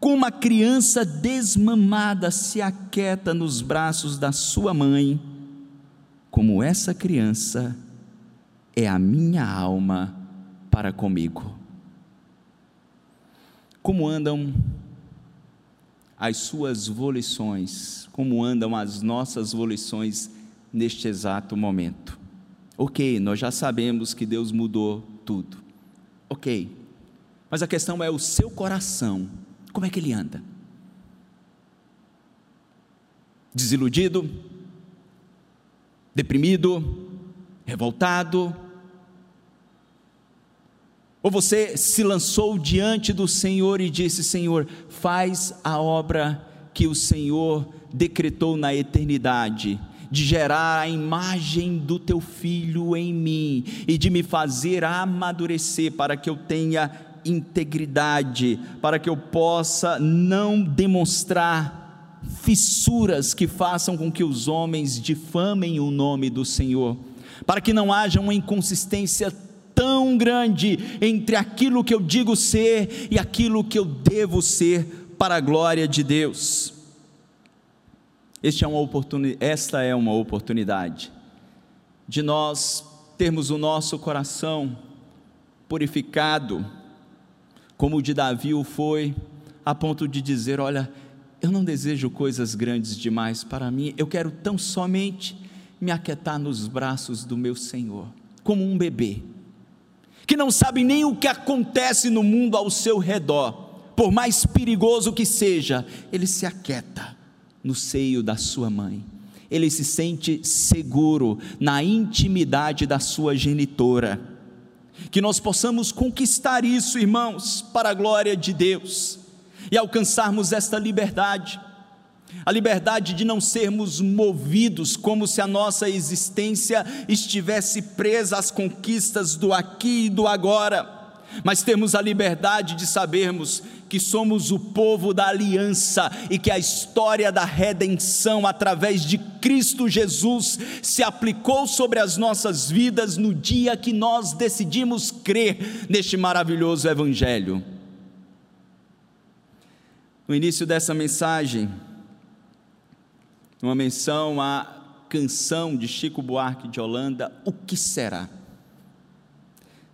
Como uma criança desmamada se aquieta nos braços da sua mãe, como essa criança é a minha alma para comigo. Como andam as suas volições, como andam as nossas volições neste exato momento. Ok, nós já sabemos que Deus mudou tudo. Ok, mas a questão é o seu coração, como é que ele anda? Desiludido? Deprimido? Revoltado? Ou você se lançou diante do Senhor e disse: Senhor, faz a obra que o Senhor decretou na eternidade de gerar a imagem do teu filho em mim e de me fazer amadurecer para que eu tenha integridade, para que eu possa não demonstrar fissuras que façam com que os homens difamem o nome do Senhor, para que não haja uma inconsistência tão grande entre aquilo que eu digo ser e aquilo que eu devo ser para a glória de Deus. Este é uma oportunidade, esta é uma oportunidade de nós termos o nosso coração purificado, como o de Davi o foi, a ponto de dizer: Olha, eu não desejo coisas grandes demais para mim, eu quero tão somente me aquietar nos braços do meu Senhor, como um bebê, que não sabe nem o que acontece no mundo ao seu redor, por mais perigoso que seja, ele se aquieta no seio da sua mãe. Ele se sente seguro na intimidade da sua genitora. Que nós possamos conquistar isso, irmãos, para a glória de Deus e alcançarmos esta liberdade. A liberdade de não sermos movidos como se a nossa existência estivesse presa às conquistas do aqui e do agora mas temos a liberdade de sabermos que somos o povo da aliança e que a história da redenção através de Cristo Jesus se aplicou sobre as nossas vidas no dia que nós decidimos crer neste maravilhoso Evangelho. No início dessa mensagem, uma menção à canção de Chico Buarque de Holanda, O que será?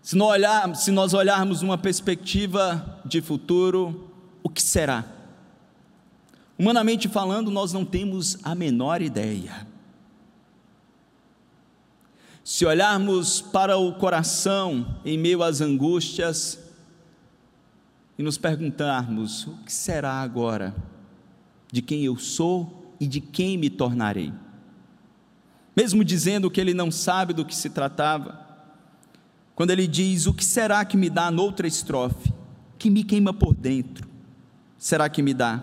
Se nós, olhar, se nós olharmos uma perspectiva de futuro, o que será? Humanamente falando, nós não temos a menor ideia. Se olharmos para o coração em meio às angústias e nos perguntarmos: o que será agora? De quem eu sou e de quem me tornarei? Mesmo dizendo que ele não sabe do que se tratava, quando ele diz: O que será que me dá noutra estrofe? Que me queima por dentro, será que me dá?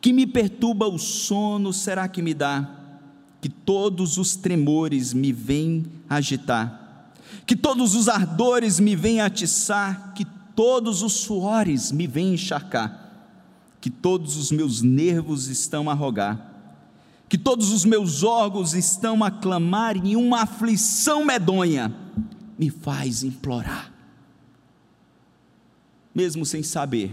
Que me perturba o sono, será que me dá? Que todos os tremores me vêm agitar, que todos os ardores me vêm atiçar, que todos os suores me vêm encharcar, que todos os meus nervos estão a rogar, que todos os meus órgãos estão a clamar em uma aflição medonha me faz implorar. Mesmo sem saber,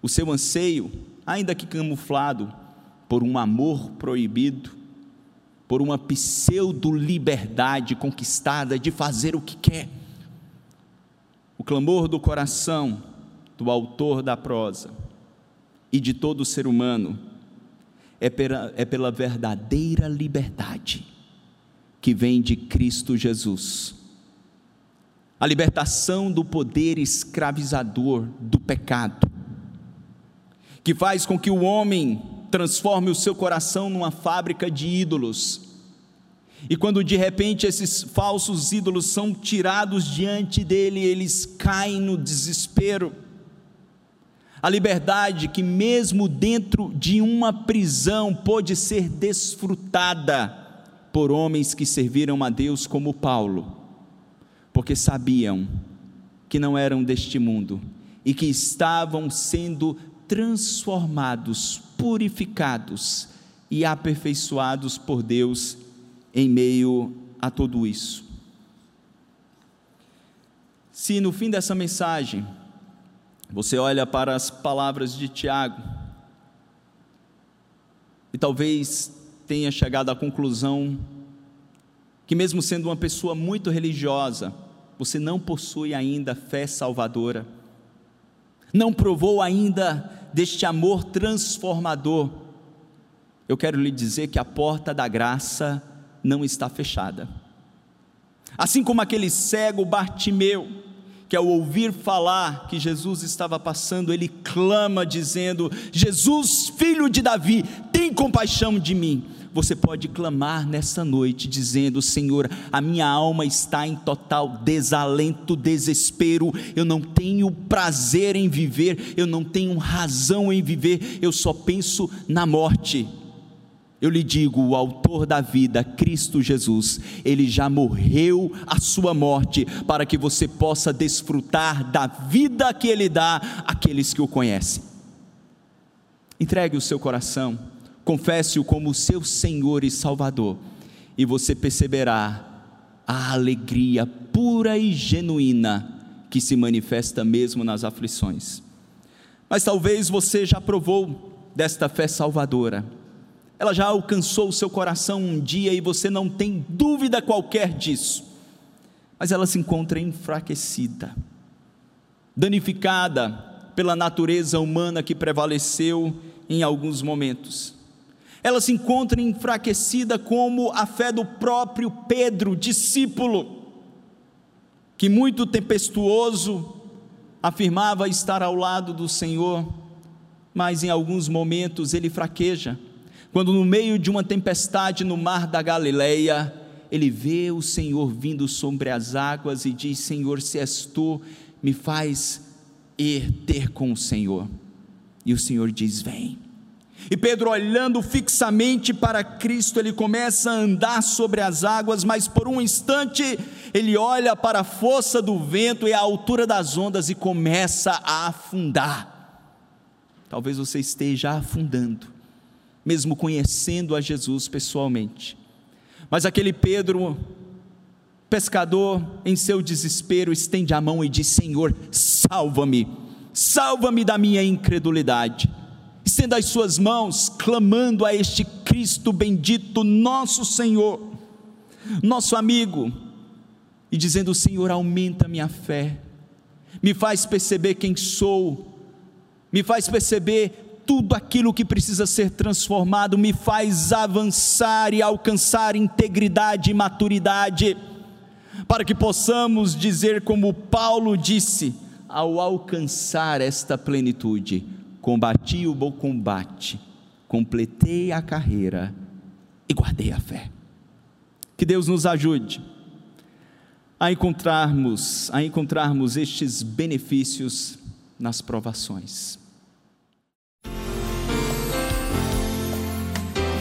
o seu anseio, ainda que camuflado por um amor proibido, por uma pseudo-liberdade conquistada de fazer o que quer. O clamor do coração do autor da prosa e de todo ser humano é pela, é pela verdadeira liberdade que vem de Cristo Jesus. A libertação do poder escravizador do pecado, que faz com que o homem transforme o seu coração numa fábrica de ídolos. E quando de repente esses falsos ídolos são tirados diante dele, eles caem no desespero. A liberdade que, mesmo dentro de uma prisão, pôde ser desfrutada por homens que serviram a Deus como Paulo, porque sabiam que não eram deste mundo e que estavam sendo transformados, purificados e aperfeiçoados por Deus em meio a tudo isso. Se no fim dessa mensagem você olha para as palavras de Tiago e talvez tenha chegado à conclusão que, mesmo sendo uma pessoa muito religiosa, você não possui ainda fé salvadora, não provou ainda deste amor transformador, eu quero lhe dizer que a porta da graça não está fechada. Assim como aquele cego Bartimeu, que ao ouvir falar que Jesus estava passando, ele clama dizendo: Jesus, filho de Davi, tem compaixão de mim. Você pode clamar nessa noite dizendo: Senhor, a minha alma está em total desalento, desespero, eu não tenho prazer em viver, eu não tenho razão em viver, eu só penso na morte. Eu lhe digo, o autor da vida, Cristo Jesus, ele já morreu a sua morte para que você possa desfrutar da vida que ele dá àqueles que o conhecem. Entregue o seu coração confesse-o como seu Senhor e Salvador, e você perceberá a alegria pura e genuína que se manifesta mesmo nas aflições. Mas talvez você já provou desta fé salvadora, ela já alcançou o seu coração um dia e você não tem dúvida qualquer disso, mas ela se encontra enfraquecida, danificada pela natureza humana que prevaleceu em alguns momentos ela se encontra enfraquecida como a fé do próprio Pedro, discípulo, que muito tempestuoso afirmava estar ao lado do Senhor, mas em alguns momentos ele fraqueja. Quando no meio de uma tempestade no mar da Galileia, ele vê o Senhor vindo sobre as águas e diz: Senhor, se és tu, me faz ir ter com o Senhor. E o Senhor diz: Vem. E Pedro, olhando fixamente para Cristo, ele começa a andar sobre as águas, mas por um instante ele olha para a força do vento e a altura das ondas e começa a afundar. Talvez você esteja afundando, mesmo conhecendo a Jesus pessoalmente. Mas aquele Pedro, pescador, em seu desespero, estende a mão e diz: Senhor, salva-me, salva-me da minha incredulidade estenda as suas mãos, clamando a este Cristo bendito, nosso Senhor, nosso amigo, e dizendo: Senhor, aumenta minha fé, me faz perceber quem sou, me faz perceber tudo aquilo que precisa ser transformado, me faz avançar e alcançar integridade e maturidade, para que possamos dizer, como Paulo disse, ao alcançar esta plenitude, combati o bom combate, completei a carreira e guardei a fé. Que Deus nos ajude a encontrarmos, a encontrarmos estes benefícios nas provações.